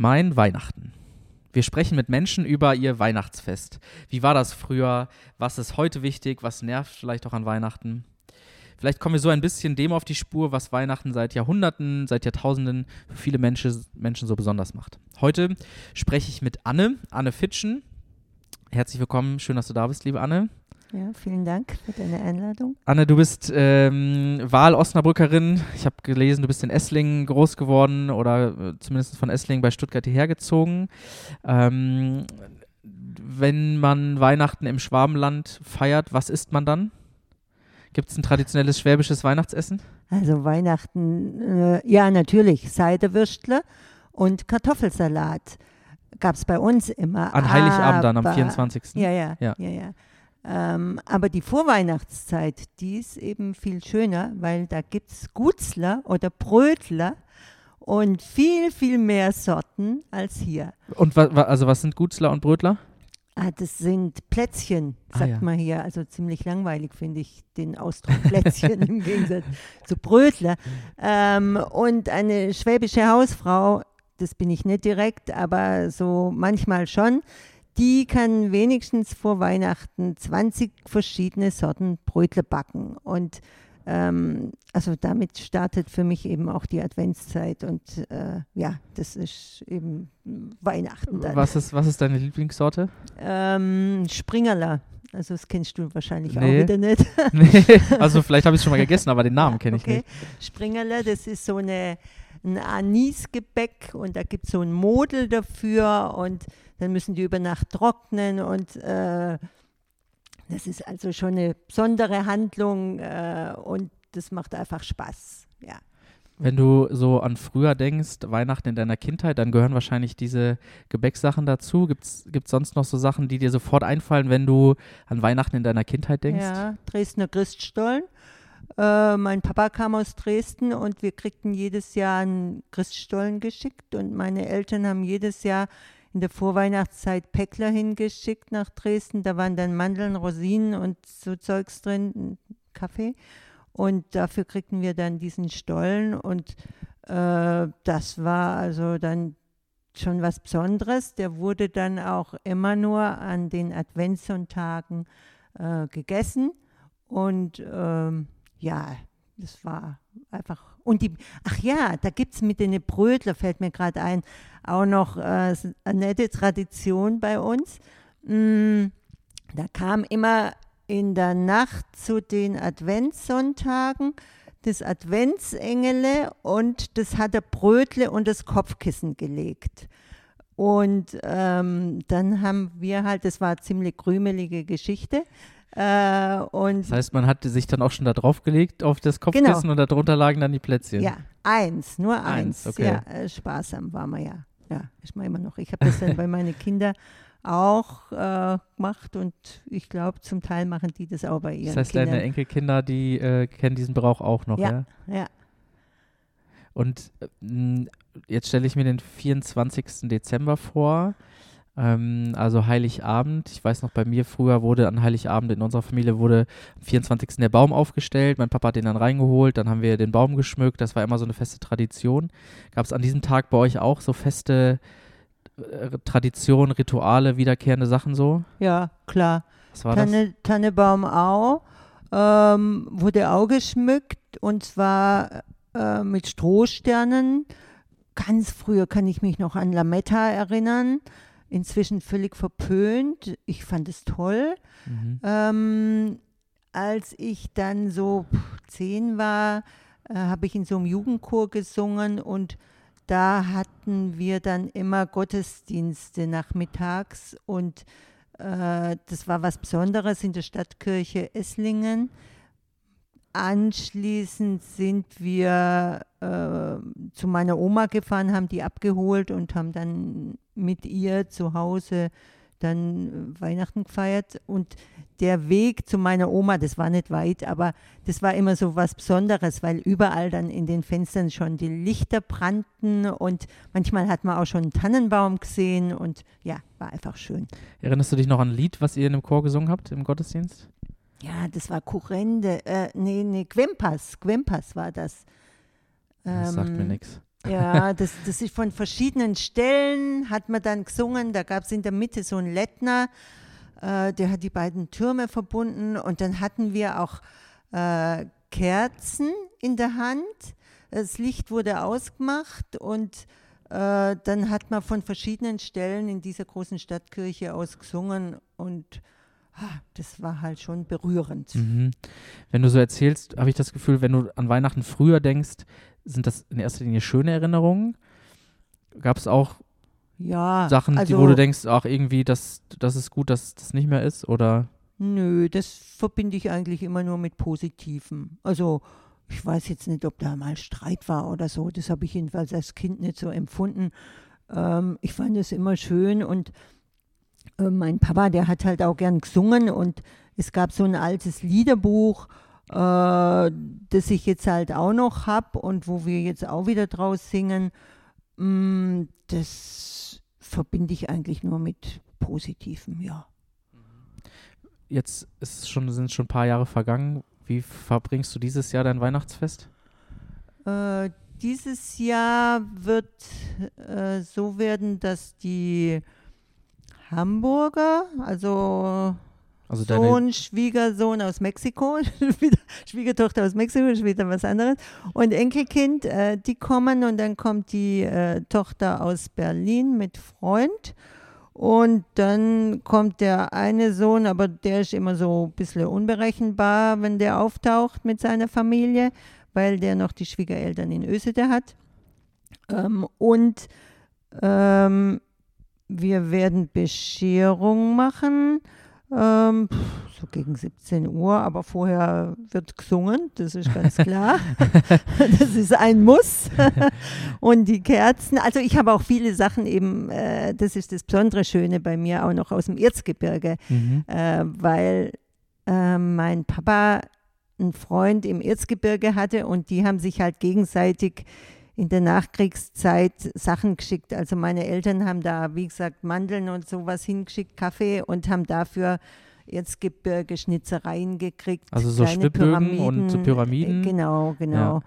Mein Weihnachten. Wir sprechen mit Menschen über ihr Weihnachtsfest. Wie war das früher? Was ist heute wichtig? Was nervt vielleicht auch an Weihnachten? Vielleicht kommen wir so ein bisschen dem auf die Spur, was Weihnachten seit Jahrhunderten, seit Jahrtausenden für viele Menschen, Menschen so besonders macht. Heute spreche ich mit Anne, Anne Fitschen. Herzlich willkommen, schön, dass du da bist, liebe Anne. Ja, vielen Dank für deine Einladung. Anne, du bist ähm, Wahl-Osnabrückerin. Ich habe gelesen, du bist in Esslingen groß geworden oder äh, zumindest von Esslingen bei Stuttgart hierher gezogen. Ähm, wenn man Weihnachten im Schwabenland feiert, was isst man dann? Gibt es ein traditionelles schwäbisches Weihnachtsessen? Also Weihnachten, äh, ja natürlich, Seidewürstle und Kartoffelsalat gab es bei uns immer. An Heiligabend dann, am 24. Ja, ja, ja, ja. ja. Ähm, aber die Vorweihnachtszeit, die ist eben viel schöner, weil da gibt es Gutzler oder Brötler und viel, viel mehr Sorten als hier. Und wa, wa, also was sind Gutzler und Brötler? Ah, das sind Plätzchen, ah, sagt ah, ja. man hier. Also ziemlich langweilig finde ich den Ausdruck Plätzchen im Gegensatz zu Brötler. Ähm, und eine schwäbische Hausfrau, das bin ich nicht direkt, aber so manchmal schon, die kann wenigstens vor Weihnachten 20 verschiedene Sorten Brötle backen. Und ähm, also damit startet für mich eben auch die Adventszeit. Und äh, ja, das ist eben Weihnachten dann. Was ist, was ist deine Lieblingssorte? Ähm, Springerler. Also das kennst du wahrscheinlich nee. auch wieder nicht. nee, also vielleicht habe ich es schon mal gegessen, aber den Namen kenne ich okay. nicht. Springerler, das ist so eine, ein Anisgebäck und da gibt es so ein Model dafür und dann müssen die über Nacht trocknen und äh, das ist also schon eine besondere Handlung äh, und das macht einfach Spaß, ja. Wenn du so an früher denkst, Weihnachten in deiner Kindheit, dann gehören wahrscheinlich diese Gebäcksachen dazu. Gibt es sonst noch so Sachen, die dir sofort einfallen, wenn du an Weihnachten in deiner Kindheit denkst? Ja, Dresdner Christstollen. Äh, mein Papa kam aus Dresden und wir kriegten jedes Jahr einen Christstollen geschickt und meine Eltern haben jedes Jahr in der Vorweihnachtszeit Päckler hingeschickt nach Dresden. Da waren dann Mandeln, Rosinen und so Zeugs drin, Kaffee. Und dafür kriegten wir dann diesen Stollen und äh, das war also dann schon was Besonderes. Der wurde dann auch immer nur an den Adventssonntagen äh, gegessen und ähm, ja, das war einfach. Und die, ach ja, da gibt es mit den Brötler, fällt mir gerade ein, auch noch äh, eine nette Tradition bei uns. Mm, da kam immer in der Nacht zu den Adventssonntagen das Adventsengele und das hat der Brötle und das Kopfkissen gelegt. Und ähm, dann haben wir halt, das war eine ziemlich krümelige Geschichte, äh, und das heißt, man hat sich dann auch schon da drauf gelegt auf das Kopfkissen genau. und darunter lagen dann die Plätzchen. Ja, eins, nur eins. eins okay. Ja, äh, sparsam war man ja. Ja, ist man immer noch. Ich habe das dann bei meinen Kindern auch äh, gemacht und ich glaube, zum Teil machen die das auch bei ihren Kindern. Das heißt, Kindern. deine Enkelkinder, die äh, kennen diesen Brauch auch noch, ja? Ja. ja. Und äh, jetzt stelle ich mir den 24. Dezember vor. Ähm, also Heiligabend. Ich weiß noch, bei mir früher wurde an Heiligabend in unserer Familie wurde am 24. der Baum aufgestellt. Mein Papa hat den dann reingeholt. Dann haben wir den Baum geschmückt. Das war immer so eine feste Tradition. Gab es an diesem Tag bei euch auch so feste äh, Traditionen, Rituale, wiederkehrende Sachen so? Ja, klar. Was war Tanne, das? Tannebaum auch. Ähm, wurde auch geschmückt und zwar äh, mit Strohsternen. Ganz früher kann ich mich noch an Lametta erinnern inzwischen völlig verpönt. Ich fand es toll. Mhm. Ähm, als ich dann so zehn war, äh, habe ich in so einem Jugendchor gesungen und da hatten wir dann immer Gottesdienste nachmittags und äh, das war was Besonderes in der Stadtkirche Esslingen. Anschließend sind wir äh, zu meiner Oma gefahren, haben die abgeholt und haben dann mit ihr zu Hause dann Weihnachten gefeiert. Und der Weg zu meiner Oma, das war nicht weit, aber das war immer so was Besonderes, weil überall dann in den Fenstern schon die Lichter brannten und manchmal hat man auch schon einen Tannenbaum gesehen und ja, war einfach schön. Erinnerst du dich noch an ein Lied, was ihr in dem Chor gesungen habt im Gottesdienst? Ja, das war Kurrende, äh, nee, nee, Quempas, Quempas war das. Das sagt mir ähm, nichts. Ja, das, das ist von verschiedenen Stellen, hat man dann gesungen. Da gab es in der Mitte so einen Lettner, äh, der hat die beiden Türme verbunden. Und dann hatten wir auch äh, Kerzen in der Hand. Das Licht wurde ausgemacht und äh, dann hat man von verschiedenen Stellen in dieser großen Stadtkirche aus gesungen und das war halt schon berührend. Mhm. Wenn du so erzählst, habe ich das Gefühl, wenn du an Weihnachten früher denkst, sind das in erster Linie schöne Erinnerungen? Gab es auch ja, Sachen, also, die, wo du denkst, ach, irgendwie, das, das ist gut, dass das nicht mehr ist? Oder? Nö, das verbinde ich eigentlich immer nur mit Positiven. Also, ich weiß jetzt nicht, ob da mal Streit war oder so. Das habe ich jedenfalls als Kind nicht so empfunden. Ähm, ich fand es immer schön und äh, mein Papa, der hat halt auch gern gesungen und es gab so ein altes Liederbuch, äh, das ich jetzt halt auch noch habe und wo wir jetzt auch wieder draus singen. Mm, das verbinde ich eigentlich nur mit Positivem, ja. Jetzt ist schon, sind schon ein paar Jahre vergangen. Wie verbringst du dieses Jahr dein Weihnachtsfest? Äh, dieses Jahr wird äh, so werden, dass die Hamburger, also, Also Sohn, Schwiegersohn aus Mexiko, Schwiegertochter aus Mexiko, ist wieder was anderes, und Enkelkind, äh, die kommen und dann kommt die äh, Tochter aus Berlin mit Freund. Und dann kommt der eine Sohn, aber der ist immer so ein bisschen unberechenbar, wenn der auftaucht mit seiner Familie, weil der noch die Schwiegereltern in Ösede hat. Ähm, und ähm, wir werden Bescherung machen, ähm, so gegen 17 Uhr, aber vorher wird gesungen, das ist ganz klar. das ist ein Muss. Und die Kerzen, also ich habe auch viele Sachen eben, äh, das ist das besondere Schöne bei mir, auch noch aus dem Erzgebirge, mhm. äh, weil äh, mein Papa einen Freund im Erzgebirge hatte und die haben sich halt gegenseitig in der Nachkriegszeit Sachen geschickt. Also meine Eltern haben da, wie gesagt, Mandeln und sowas hingeschickt, Kaffee und haben dafür Erzgebirge Schnitzereien gekriegt. Also so Stückbögen und so Pyramiden? Äh, Genau, genau.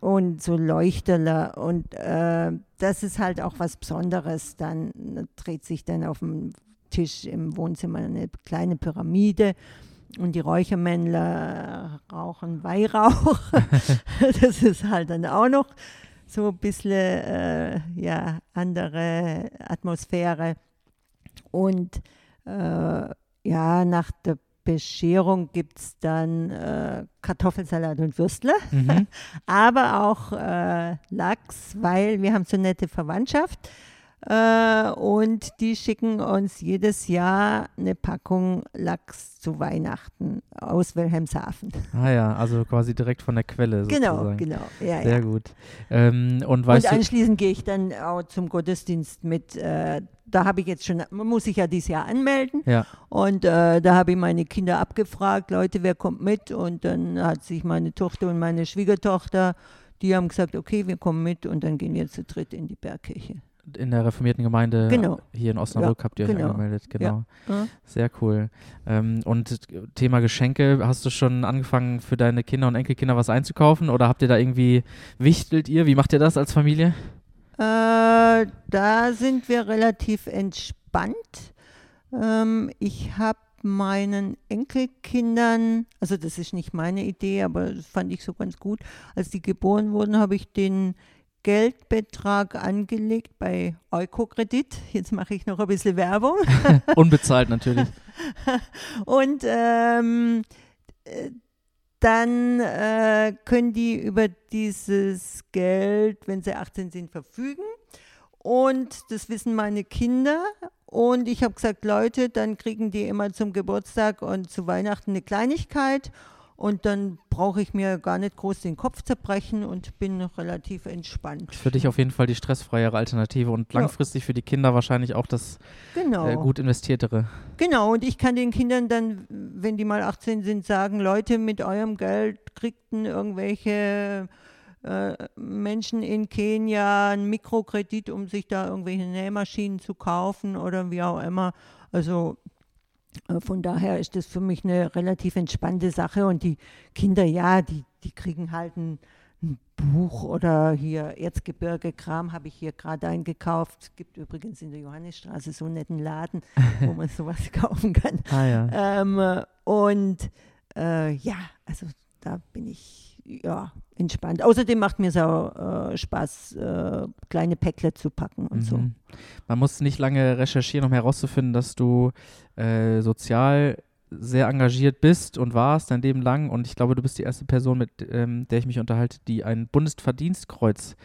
Und so Leuchterler. Und äh, das ist halt auch was Besonderes. Dann dreht sich dann auf dem Tisch im Wohnzimmer eine kleine Pyramide. Und die Räuchermännler rauchen Weihrauch. das ist halt dann auch noch so ein bisschen äh, ja, andere Atmosphäre. Und äh, ja, nach der Bescherung gibt es dann äh, Kartoffelsalat und Würstle, Mhm. aber auch äh, Lachs, weil wir haben so nette Verwandtschaft. Äh, und die schicken uns jedes Jahr eine Packung Lachs zu Weihnachten aus Wilhelmshaven. Ah ja, also quasi direkt von der Quelle Genau, sozusagen. genau. Ja, Sehr ja. gut. Ähm, und Und anschließend gehe ich dann auch zum Gottesdienst mit. Äh, da habe ich jetzt schon, man muss sich ja dieses Jahr anmelden. ja, Und äh, da habe ich meine Kinder abgefragt, Leute, wer kommt mit? Und dann hat sich meine Tochter und meine Schwiegertochter, die haben gesagt, okay, wir kommen mit und dann gehen wir zu dritt in die Bergkirche. In der reformierten Gemeinde Genau. hier in Osnabrück habt ihr euch genau. angemeldet, genau. Ja. Sehr cool. Ähm, und Thema Geschenke, hast du schon angefangen für deine Kinder und Enkelkinder was einzukaufen oder habt ihr da irgendwie, wichtelt ihr? Wie macht ihr das als Familie? Äh, da sind wir relativ entspannt. Ähm, ich habe meinen Enkelkindern, also das ist nicht meine Idee, aber das fand ich so ganz gut. Als die geboren wurden, habe ich den Geldbetrag angelegt bei Eukokredit. Jetzt mache ich noch ein bisschen Werbung. Unbezahlt natürlich. Und ähm, äh, dann äh, können die über dieses Geld, wenn sie 18 sind, verfügen. Und das wissen meine Kinder. Und ich habe gesagt, Leute, dann kriegen die immer zum Geburtstag und zu Weihnachten eine Kleinigkeit. Und dann brauche ich mir gar nicht groß den Kopf zerbrechen und bin relativ entspannt. Für dich auf jeden Fall die stressfreiere Alternative und Ja. langfristig für die Kinder wahrscheinlich auch das Genau. äh, gut investiertere. Genau, und ich kann den Kindern dann, wenn die mal 18 sind, sagen, Leute, mit eurem Geld kriegten irgendwelche äh, Menschen in Kenia einen Mikrokredit, um sich da irgendwelche Nähmaschinen zu kaufen oder wie auch immer. Also von daher ist das für mich eine relativ entspannte Sache und die Kinder, ja, die, die kriegen halt einen, ein Buch oder hier Erzgebirge Kram habe ich hier gerade eingekauft. Gibt übrigens in der Johannisstraße so einen netten Laden, wo man sowas kaufen kann. Ah ja. Ähm, und äh, ja, also da bin ich ja entspannt. Außerdem macht mir es auch äh, Spaß, äh, kleine Päckle zu packen und so. Mhm. Man muss nicht lange recherchieren, um herauszufinden, dass du äh, sozial sehr engagiert bist und warst dein Leben lang. Und ich glaube, du bist die erste Person, mit ähm, der ich mich unterhalte, die ein Bundesverdienstkreuz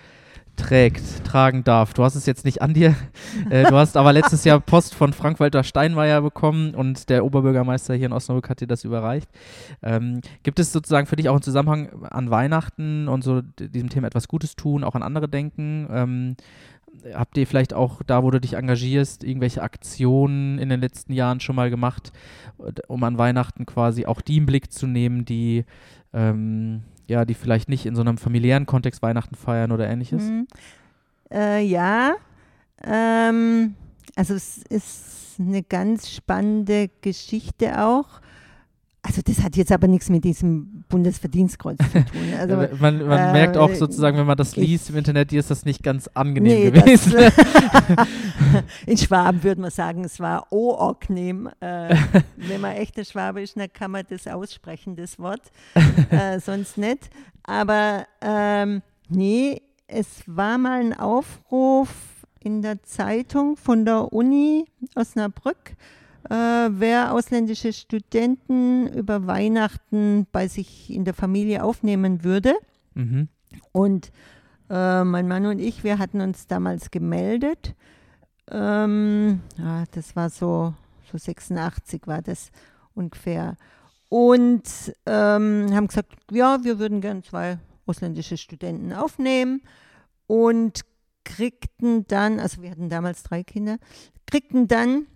trägt, tragen darf. Du hast es jetzt nicht an dir. Äh, du hast aber letztes Jahr Post von Frank-Walter Steinmeier bekommen und der Oberbürgermeister hier in Osnabrück hat dir das überreicht. Ähm, gibt es sozusagen für dich auch einen Zusammenhang an Weihnachten und so diesem Thema etwas Gutes tun, auch an andere denken? Ähm, habt ihr vielleicht auch da, wo du dich engagierst, irgendwelche Aktionen in den letzten Jahren schon mal gemacht, um an Weihnachten quasi auch die im Blick zu nehmen, die ähm, ja, die vielleicht nicht in so einem familiären Kontext Weihnachten feiern oder ähnliches? Mhm. Äh, ja, ähm, also es ist eine ganz spannende Geschichte auch. Also das hat jetzt aber nichts mit diesem Bundesverdienstkreuz zu tun. Also, man, man äh, merkt auch sozusagen, wenn man das liest im Internet, dir ist das nicht ganz angenehm Nee, gewesen. das, in Schwaben würde man sagen, es war oorgnehm. Äh, wenn man echter Schwabe ist, dann kann man das aussprechen, das Wort. Äh, sonst nicht. Aber ähm, nee, es war mal ein Aufruf in der Zeitung von der Uni Osnabrück, äh, wer ausländische Studenten über Weihnachten bei sich in der Familie aufnehmen würde. mhm. Und äh, mein Mann und ich, wir hatten uns damals gemeldet. Ähm, ja, das war so, so 86 war das ungefähr. Und ähm, haben gesagt, ja, wir würden gern zwei ausländische Studenten aufnehmen und kriegten dann, also wir hatten damals drei Kinder, kriegten dann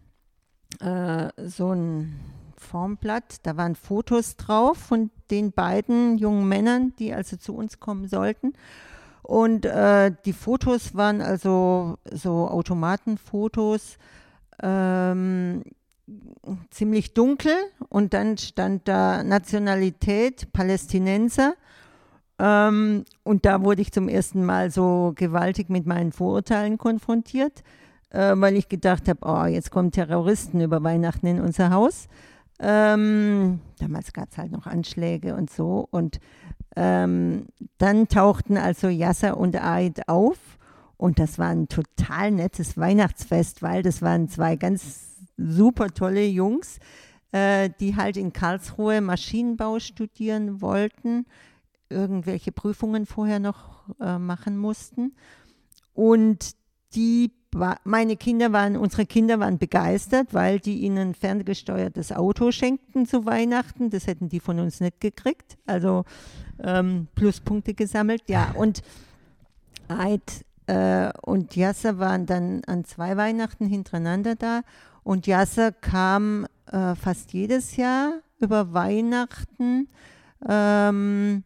äh, so ein Formblatt, da waren Fotos drauf von den beiden jungen Männern, die also zu uns kommen sollten. Und äh, die Fotos waren also so Automatenfotos, ähm, ziemlich dunkel und dann stand da Nationalität Palästinenser. Ähm, und da wurde ich zum ersten Mal so gewaltig mit meinen Vorurteilen konfrontiert, äh, weil ich gedacht habe, oh, jetzt kommen Terroristen über Weihnachten in unser Haus. Ähm, damals gab es halt noch Anschläge und so. Und ähm, dann tauchten also Yasser und Aid auf. Und das war ein total nettes Weihnachtsfest, weil das waren zwei ganz super tolle Jungs, äh, die halt in Karlsruhe Maschinenbau studieren wollten, irgendwelche Prüfungen vorher noch äh, machen mussten. Und die, meine Kinder waren, unsere Kinder waren begeistert, weil die ihnen ferngesteuertes Auto schenkten zu Weihnachten. Das hätten die von uns nicht gekriegt. Also ähm, Pluspunkte gesammelt. Ja, und Eid äh, und Yasser waren dann an zwei Weihnachten hintereinander da. Und Yasser kam äh, fast jedes Jahr über Weihnachten. Ähm,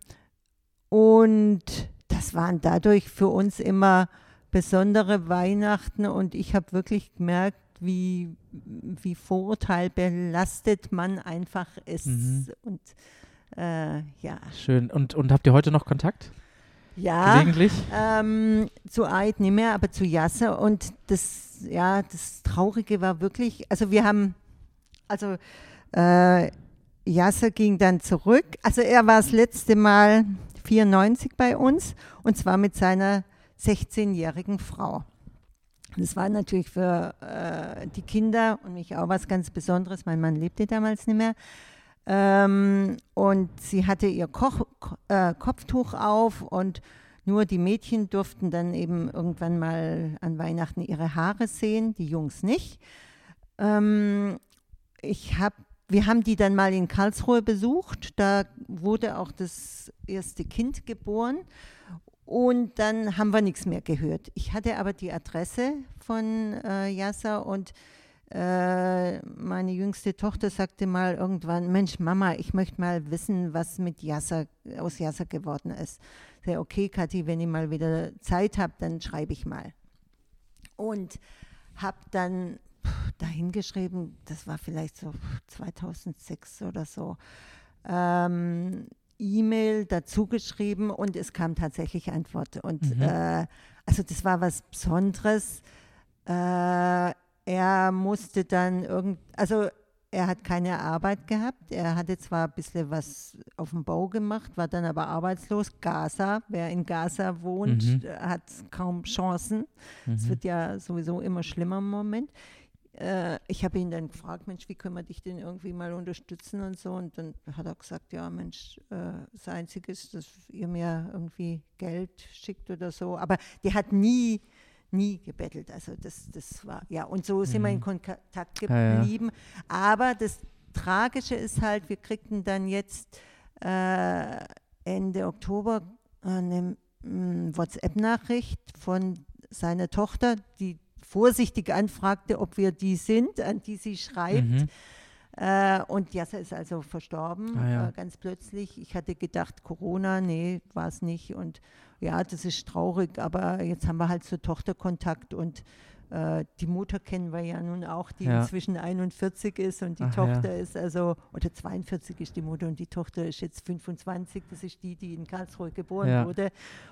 und das waren dadurch für uns immer besondere Weihnachten. Und ich habe wirklich gemerkt, wie, wie vorurteilbelastet man einfach ist. Mhm. Und äh, ja. Schön. Und, und habt ihr heute noch Kontakt? Ja. Gelegentlich? Ähm, zu Eid nicht mehr, aber zu Yasser. Und das, ja, das Traurige war wirklich, also wir haben, also äh, Yasser ging dann zurück. Also er war das letzte Mal 94 bei uns und zwar mit seiner 16-jährigen Frau. Das war natürlich für äh, die Kinder und mich auch was ganz Besonderes. Mein Mann lebte damals nicht mehr. Ähm, und sie hatte ihr Koch, Ko- äh, Kopftuch auf und nur die Mädchen durften dann eben irgendwann mal an Weihnachten ihre Haare sehen, die Jungs nicht. Ähm, ich hab, wir haben die dann mal in Karlsruhe besucht. Da wurde auch das erste Kind geboren. Und dann haben wir nichts mehr gehört. Ich hatte aber die Adresse von äh, Yasser und äh, meine jüngste Tochter sagte mal irgendwann, Mensch, Mama, ich möchte mal wissen, was mit Yasser, aus Yasser geworden ist. Sag, okay, Kathi, wenn ich mal wieder Zeit habe, dann schreibe ich mal. Und habe dann dahin geschrieben, das war vielleicht so 2006 oder so, ähm, E-Mail dazu geschrieben und es kam tatsächlich Antwort. Und Mhm. äh, also das war was Besonderes. Äh, er musste dann irgend, also er hat keine Arbeit gehabt. Er hatte zwar ein bisschen was auf dem Bau gemacht, war dann aber arbeitslos. Gaza, wer in Gaza wohnt, Mhm. hat kaum Chancen. Es Mhm. wird ja sowieso immer schlimmer im Moment. Äh, ich habe ihn dann gefragt, Mensch, wie können wir dich denn irgendwie mal unterstützen und so. Und dann hat er gesagt, ja Mensch, äh, das Einzige ist, dass ihr mir irgendwie Geld schickt oder so. Aber der hat nie, nie gebettelt. Also das, das war, ja, und so sind wir in Mhm. Kontakt Ja, ja. geblieben. Aber das Tragische ist halt, wir kriegten dann jetzt äh, Ende Oktober eine mm, WhatsApp-Nachricht von seiner Tochter, die vorsichtig anfragte, ob wir die sind, an die sie schreibt. Mhm. Äh, und Yasser ist also verstorben, Ah, ja. äh, ganz plötzlich. Ich hatte gedacht, Corona, nee, war es nicht. Und ja, das ist traurig, aber jetzt haben wir halt zur Tochter Kontakt und äh, die Mutter kennen wir ja nun auch, die Ja. inzwischen 41 ist und die Ach, ja. Tochter ist also, oder 42 ist die Mutter und die Tochter ist jetzt 25. Das ist die, die in Karlsruhe geboren Ja. wurde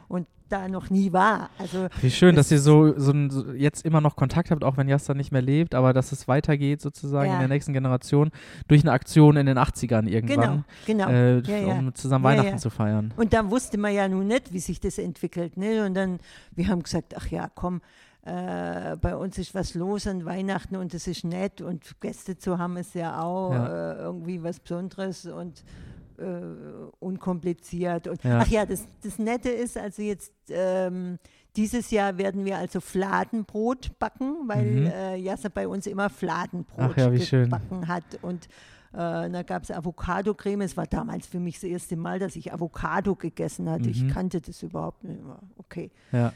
und da noch nie war. Also Wie schön, dass ihr so, so, ein- so jetzt immer noch Kontakt habt, auch wenn Jasta nicht mehr lebt, aber dass es weitergeht sozusagen in Ja. der nächsten Generation durch eine Aktion in den 80ern genau, irgendwann, genau. äh, Ja, ja. um zusammen Ja, Weihnachten ja. zu feiern. Und da wusste man ja nun nicht, wie sich das entwickelt. Ne? Und dann, wir haben gesagt, ach ja, komm, äh, bei uns ist was los an Weihnachten und es ist nett und Gäste zu haben ist ja auch Ja. Äh, irgendwie was Besonderes und äh, unkompliziert. Und, Ja. Ach ja, das, das Nette ist also jetzt, ähm, dieses Jahr werden wir also Fladenbrot backen, weil Mhm. äh, Jasser bei uns immer Fladenbrot ja, gebacken hat und äh, da gab es Avocado-Creme. Es war damals für mich das erste Mal, dass ich Avocado gegessen hatte. Ich Mhm. kannte das überhaupt nicht. Aber Okay. Ja.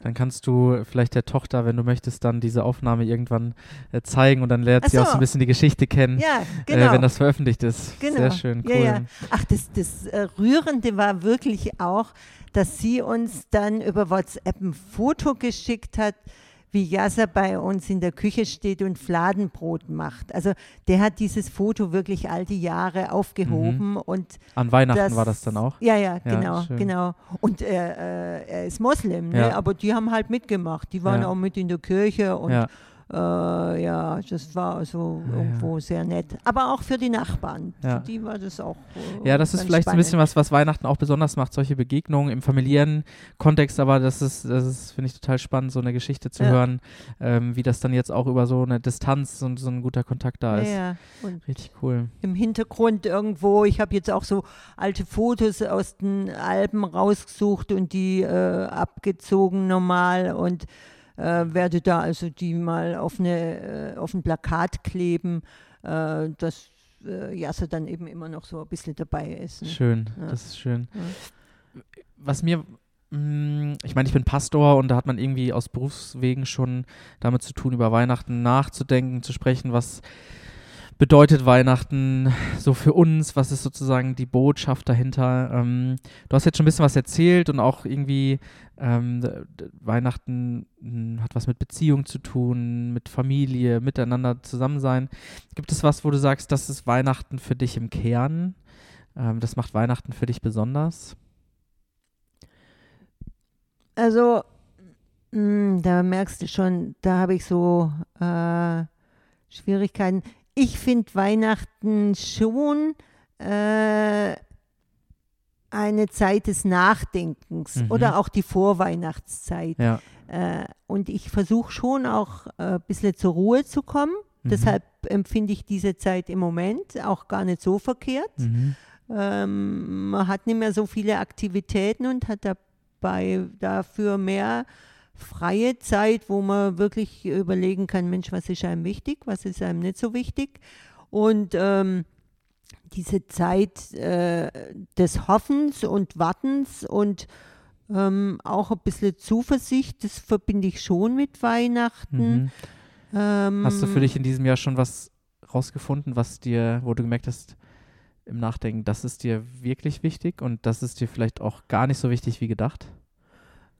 Dann kannst du vielleicht der Tochter, wenn du möchtest, dann diese Aufnahme irgendwann äh, zeigen und dann lernt Ach sie auch so. so ein bisschen die Geschichte kennen, Ja, genau. äh, wenn das veröffentlicht ist. Genau. Sehr schön, cool. Ja, ja. Ach, das, das äh, Rührende war wirklich auch, dass sie uns dann über WhatsApp ein Foto geschickt hat, wie Yasser bei uns in der Küche steht und Fladenbrot macht. Also der hat dieses Foto wirklich all die Jahre aufgehoben und An Weihnachten das, war das dann auch. Ja, ja, Ja, genau, schön. genau. Und er, äh, er ist Moslem, ne? Ja. aber die haben halt mitgemacht. Die waren Ja. auch mit in der Kirche und Ja. Äh, ja, das war also Ja, irgendwo sehr nett. Aber auch für die Nachbarn. Ja. Für die war das auch. Äh, Ja, das ist vielleicht so ein bisschen spannend. was, was Weihnachten auch besonders macht, solche Begegnungen im familiären Kontext, aber das ist, das ist, finde ich, total spannend, so eine Geschichte zu Ja. hören, ähm, wie das dann jetzt auch über so eine Distanz und so ein guter Kontakt da ist. Ja, ja. Und Richtig cool. im Hintergrund irgendwo, ich habe jetzt auch so alte Fotos aus den Alben rausgesucht und die äh, abgezogen normal und äh, werde da also die mal auf, eine, äh, auf ein Plakat kleben, äh, dass äh, Jasse dann eben immer noch so ein bisschen dabei ist. Ne? Schön, Ja. das ist schön. Ja. Was mir, mh, ich meine, ich bin Pastor und da hat man irgendwie aus Berufswegen schon damit zu tun, über Weihnachten nachzudenken, zu sprechen, was bedeutet Weihnachten so für uns, was ist sozusagen die Botschaft dahinter. Ähm, du hast jetzt schon ein bisschen was erzählt und auch irgendwie ähm, Weihnachten mh, hat was mit Beziehung zu tun, mit Familie, miteinander zusammen sein. Gibt es was, wo du sagst, das ist Weihnachten für dich im Kern? Ähm, das macht Weihnachten für dich besonders? Also, mh, da merkst du schon, da habe ich so äh, Schwierigkeiten. Ich finde Weihnachten schon äh, eine Zeit des Nachdenkens Mhm. oder auch die Vorweihnachtszeit. Ja. Äh, und ich versuche schon auch äh, ein bisschen zur Ruhe zu kommen. Mhm. Deshalb empfinde ich diese Zeit im Moment auch gar nicht so verkehrt. Mhm. Ähm, man hat nicht mehr so viele Aktivitäten und hat dabei dafür mehr freie Zeit, wo man wirklich überlegen kann, Mensch, was ist einem wichtig, was ist einem nicht so wichtig. Und ähm, diese Zeit äh, des Hoffens und Wartens und ähm, auch ein bisschen Zuversicht, das verbinde ich schon mit Weihnachten. Mhm. Ähm, Hast du für dich in diesem Jahr schon was rausgefunden, was dir, wo du gemerkt hast, im Nachdenken, das ist dir wirklich wichtig und das ist dir vielleicht auch gar nicht so wichtig wie gedacht?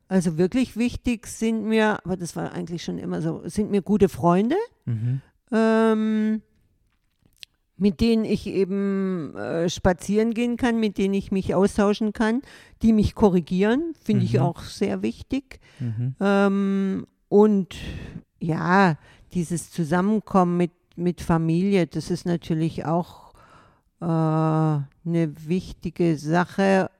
Also wirklich wichtig sind mir, aber das war eigentlich schon immer so, sind mir gute Freunde. Mhm. Ähm, mit denen ich eben äh, spazieren gehen kann, mit denen ich mich austauschen kann, die mich korrigieren, finde ich Mhm. auch sehr wichtig. Mhm. Ähm, und ja, dieses Zusammenkommen mit, mit Familie, das ist natürlich auch äh, eine wichtige Sache.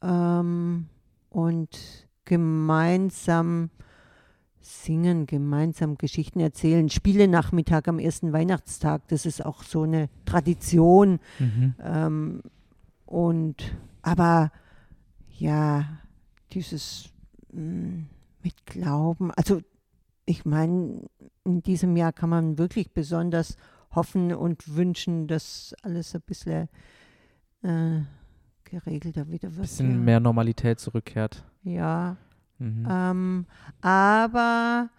Ähm, und gemeinsam singen, gemeinsam Geschichten erzählen. Spielenachmittag am ersten Weihnachtstag, das ist auch so eine Tradition. Mhm. Ähm, und aber ja, dieses mh, mit Glauben, also ich meine, in diesem Jahr kann man wirklich besonders hoffen und wünschen, dass alles ein bisschen äh, geregelter wieder wird. Bisschen ja. mehr Normalität zurückkehrt. Ja, Mhm. ähm, aber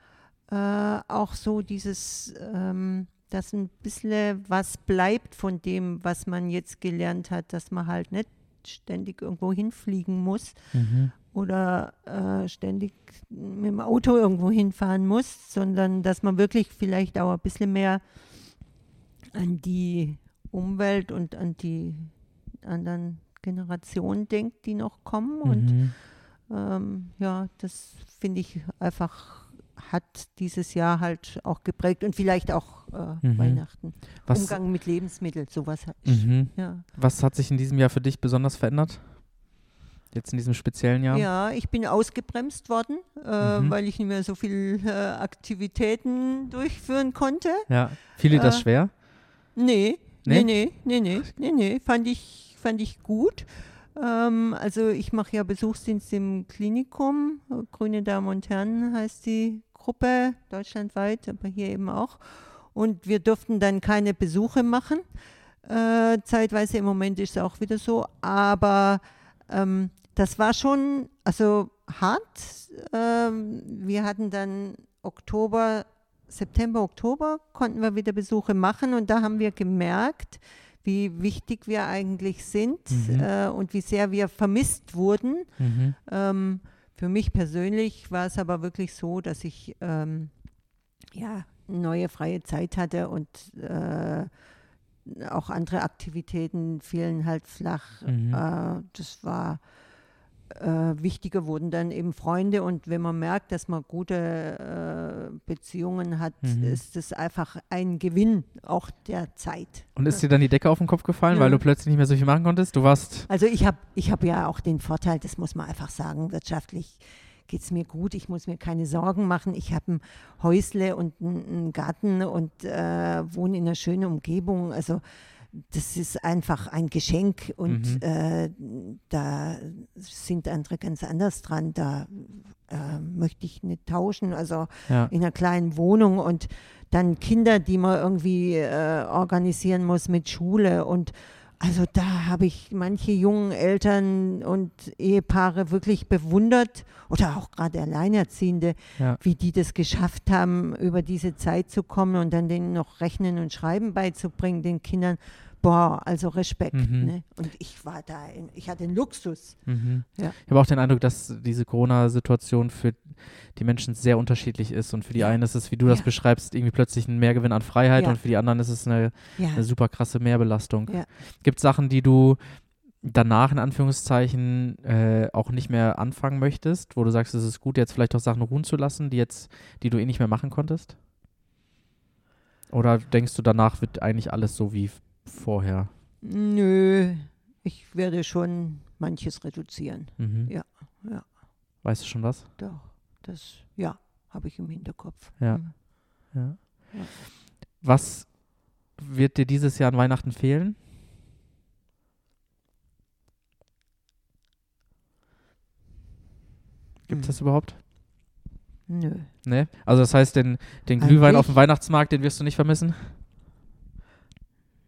äh, auch so dieses, ähm, dass ein bisschen was bleibt von dem, was man jetzt gelernt hat, dass man halt nicht ständig irgendwo hinfliegen muss Mhm. oder äh, ständig mit dem Auto irgendwo hinfahren muss, sondern dass man wirklich vielleicht auch ein bisschen mehr an die Umwelt und an die anderen Generationen denkt, die noch kommen. Und Mhm. ähm, ja, das finde ich einfach hat dieses Jahr halt auch geprägt und vielleicht auch äh, Mhm. Weihnachten. Was, Umgang mit Lebensmitteln, sowas. mhm. Ja. Was hat sich in diesem Jahr für dich besonders verändert? Jetzt in diesem speziellen Jahr? ja, ich bin ausgebremst worden, äh, Mhm. weil ich nicht mehr so viele äh, Aktivitäten durchführen konnte. Ja. Fiel dir das Äh, schwer? Nee? nee, nee, nee, nee, nee, nee, fand ich, fand ich gut. Ähm, also ich mache ja Besuchsdienst im Klinikum, Grüne Damen und Herren heißt die Gruppe, deutschlandweit, aber hier eben auch. Und wir durften dann keine Besuche machen. Äh, zeitweise im Moment ist es auch wieder so, aber ähm, das war schon also hart. Ähm, wir hatten dann Oktober, September, Oktober konnten wir wieder Besuche machen und da haben wir gemerkt, wie wichtig wir eigentlich sind Mhm. äh, und wie sehr wir vermisst wurden. Mhm. Ähm, für mich persönlich war es aber wirklich so, dass ich ähm, ja, neue freie Zeit hatte und äh, auch andere Aktivitäten fielen halt flach. Mhm. Äh, das war äh, wichtiger wurden dann eben Freunde und wenn man merkt, dass man gute äh, Beziehungen hat, Mhm. ist das einfach ein Gewinn auch der Zeit. Und ist dir dann die Decke auf den Kopf gefallen, Ja. weil du plötzlich nicht mehr so viel machen konntest? Du warst. Also ich habe ich hab ja auch den Vorteil, das muss man einfach sagen, wirtschaftlich geht es mir gut, ich muss mir keine Sorgen machen. Ich habe ein Häusle und einen Garten und äh, wohne in einer schönen Umgebung. Also das ist einfach ein Geschenk und Mhm. äh, da sind andere ganz anders dran. Da äh, möchte ich nicht tauschen. Also Ja. in einer kleinen Wohnung und dann Kinder, die man irgendwie äh, organisieren muss mit Schule und also da habe ich manche jungen Eltern und Ehepaare wirklich bewundert oder auch gerade Alleinerziehende, Ja. wie die das geschafft haben, über diese Zeit zu kommen und dann denen noch Rechnen und Schreiben beizubringen, den Kindern. Boah, also Respekt. Mhm. Ne? Und ich war da, in, ich hatte den Luxus. Mhm. Ja. Ich habe auch den Eindruck, dass diese Corona-Situation für die Menschen sehr unterschiedlich ist. Und für die einen ist es, wie du das Ja. beschreibst, irgendwie plötzlich ein Mehrgewinn an Freiheit Ja. und für die anderen ist es eine, eine super krasse Mehrbelastung. Gibt es Sachen, die du danach in Anführungszeichen äh, auch nicht mehr anfangen möchtest, wo du sagst, es ist gut, jetzt vielleicht auch Sachen ruhen zu lassen, die jetzt, die du eh nicht mehr machen konntest? Oder denkst du, danach wird eigentlich alles so wie vorher? Nö, ich werde schon manches reduzieren. Mhm. Ja, ja. Weißt du schon was? Doch, das, ja, habe ich im Hinterkopf. Ja. Mhm. Ja. Ja. Was wird dir dieses Jahr an Weihnachten fehlen? Gibt es das überhaupt? Nö. Ne? Also das heißt, den, den Glühwein auf dem Weihnachtsmarkt, den wirst du nicht vermissen?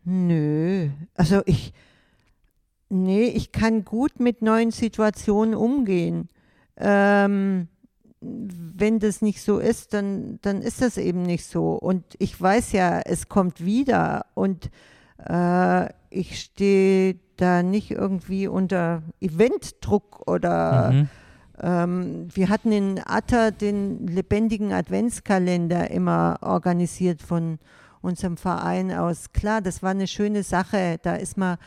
Nö. Also ich, nee, ich kann gut mit neuen Situationen umgehen. Ähm, wenn das nicht so ist, dann, dann ist das eben nicht so. Und ich weiß ja, es kommt wieder und äh, ich stehe da nicht irgendwie unter Eventdruck oder Mhm. Ähm, wir hatten in Atta den lebendigen Adventskalender immer organisiert von unserem Verein aus. Klar, das war eine schöne Sache. Da ist man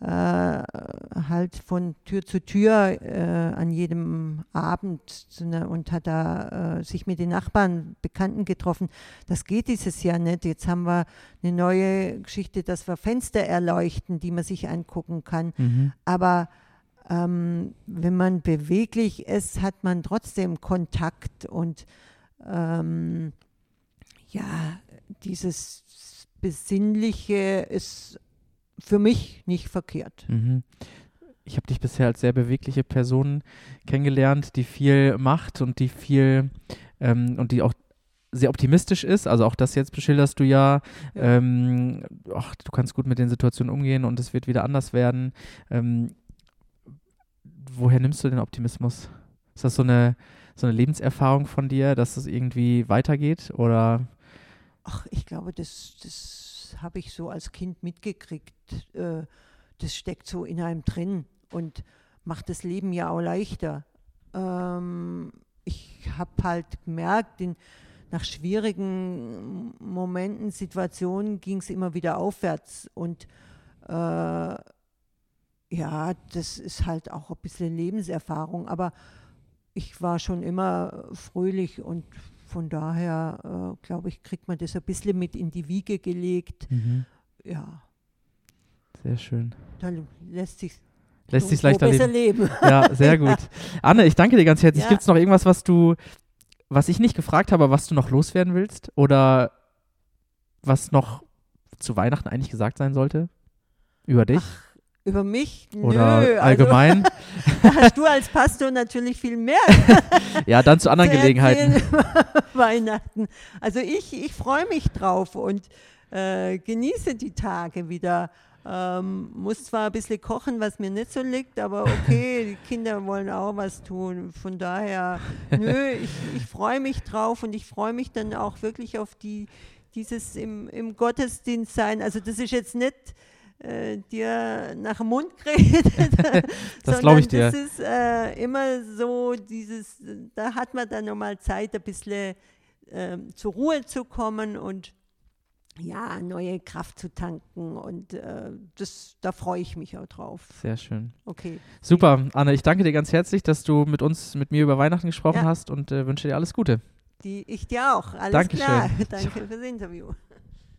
äh, halt von Tür zu Tür äh, an jedem Abend ne, und hat da äh, sich mit den Nachbarn, Bekannten getroffen. Das geht dieses Jahr nicht. Jetzt haben wir eine neue Geschichte, dass wir Fenster erleuchten, die man sich angucken kann. Mhm. Aber ähm, wenn man beweglich ist, hat man trotzdem Kontakt und ähm, ja, dieses Besinnliche ist für mich nicht verkehrt. Mhm. Ich habe dich bisher als sehr bewegliche Person kennengelernt, die viel macht und die viel ähm, und die auch sehr optimistisch ist. Also auch das jetzt beschilderst du ja. Ja. Ähm, ach, du kannst gut mit den Situationen umgehen und es wird wieder anders werden. Ähm, woher nimmst du den Optimismus? Ist das so eine, so eine Lebenserfahrung von dir, dass es irgendwie weitergeht? Oder Ach, ich glaube, das, das habe ich so als Kind mitgekriegt. Äh, das steckt so in einem drin und macht das Leben ja auch leichter. Ähm, ich habe halt gemerkt, in, nach schwierigen Momenten, Situationen ging es immer wieder aufwärts. Und äh, ja, das ist halt auch ein bisschen Lebenserfahrung. Aber ich war schon immer fröhlich und von daher, äh, glaube ich, kriegt man das ein bisschen mit in die Wiege gelegt. Mhm. Ja, sehr schön. dann lässt sich Lässt sich leichter leben. leben. Ja, sehr gut. Anne, ich danke dir ganz herzlich. Ja. Gibt es noch irgendwas, was du, was ich nicht gefragt habe, was du noch loswerden willst? Oder was noch zu Weihnachten eigentlich gesagt sein sollte? Über dich? Über mich? Oder Nö, allgemein? Also, da hast du als Pastor natürlich viel mehr ja, dann zu anderen zu Gelegenheiten. Weihnachten. Also ich, ich freue mich drauf und äh, genieße die Tage wieder. Ähm, muss zwar ein bisschen kochen, was mir nicht so liegt, aber okay, die Kinder wollen auch was tun. Von daher, nö, ich, ich freue mich drauf und ich freue mich dann auch wirklich auf die, dieses im, im Gottesdienst sein. Also das ist jetzt nicht äh, dir nach dem Mund geredet. Das glaube ich dir. Das ist äh, immer so, dieses, da hat man dann nochmal Zeit, ein bisschen ähm, zur Ruhe zu kommen und ja, neue Kraft zu tanken. Und äh, das, da freue ich mich auch drauf. Sehr schön. Okay. Super, Anne, ich danke dir ganz herzlich, dass du mit uns, mit mir über Weihnachten gesprochen Ja. hast und äh, wünsche dir alles Gute. Die, ich dir auch. Alles Dankeschön. klar. Danke fürs Interview.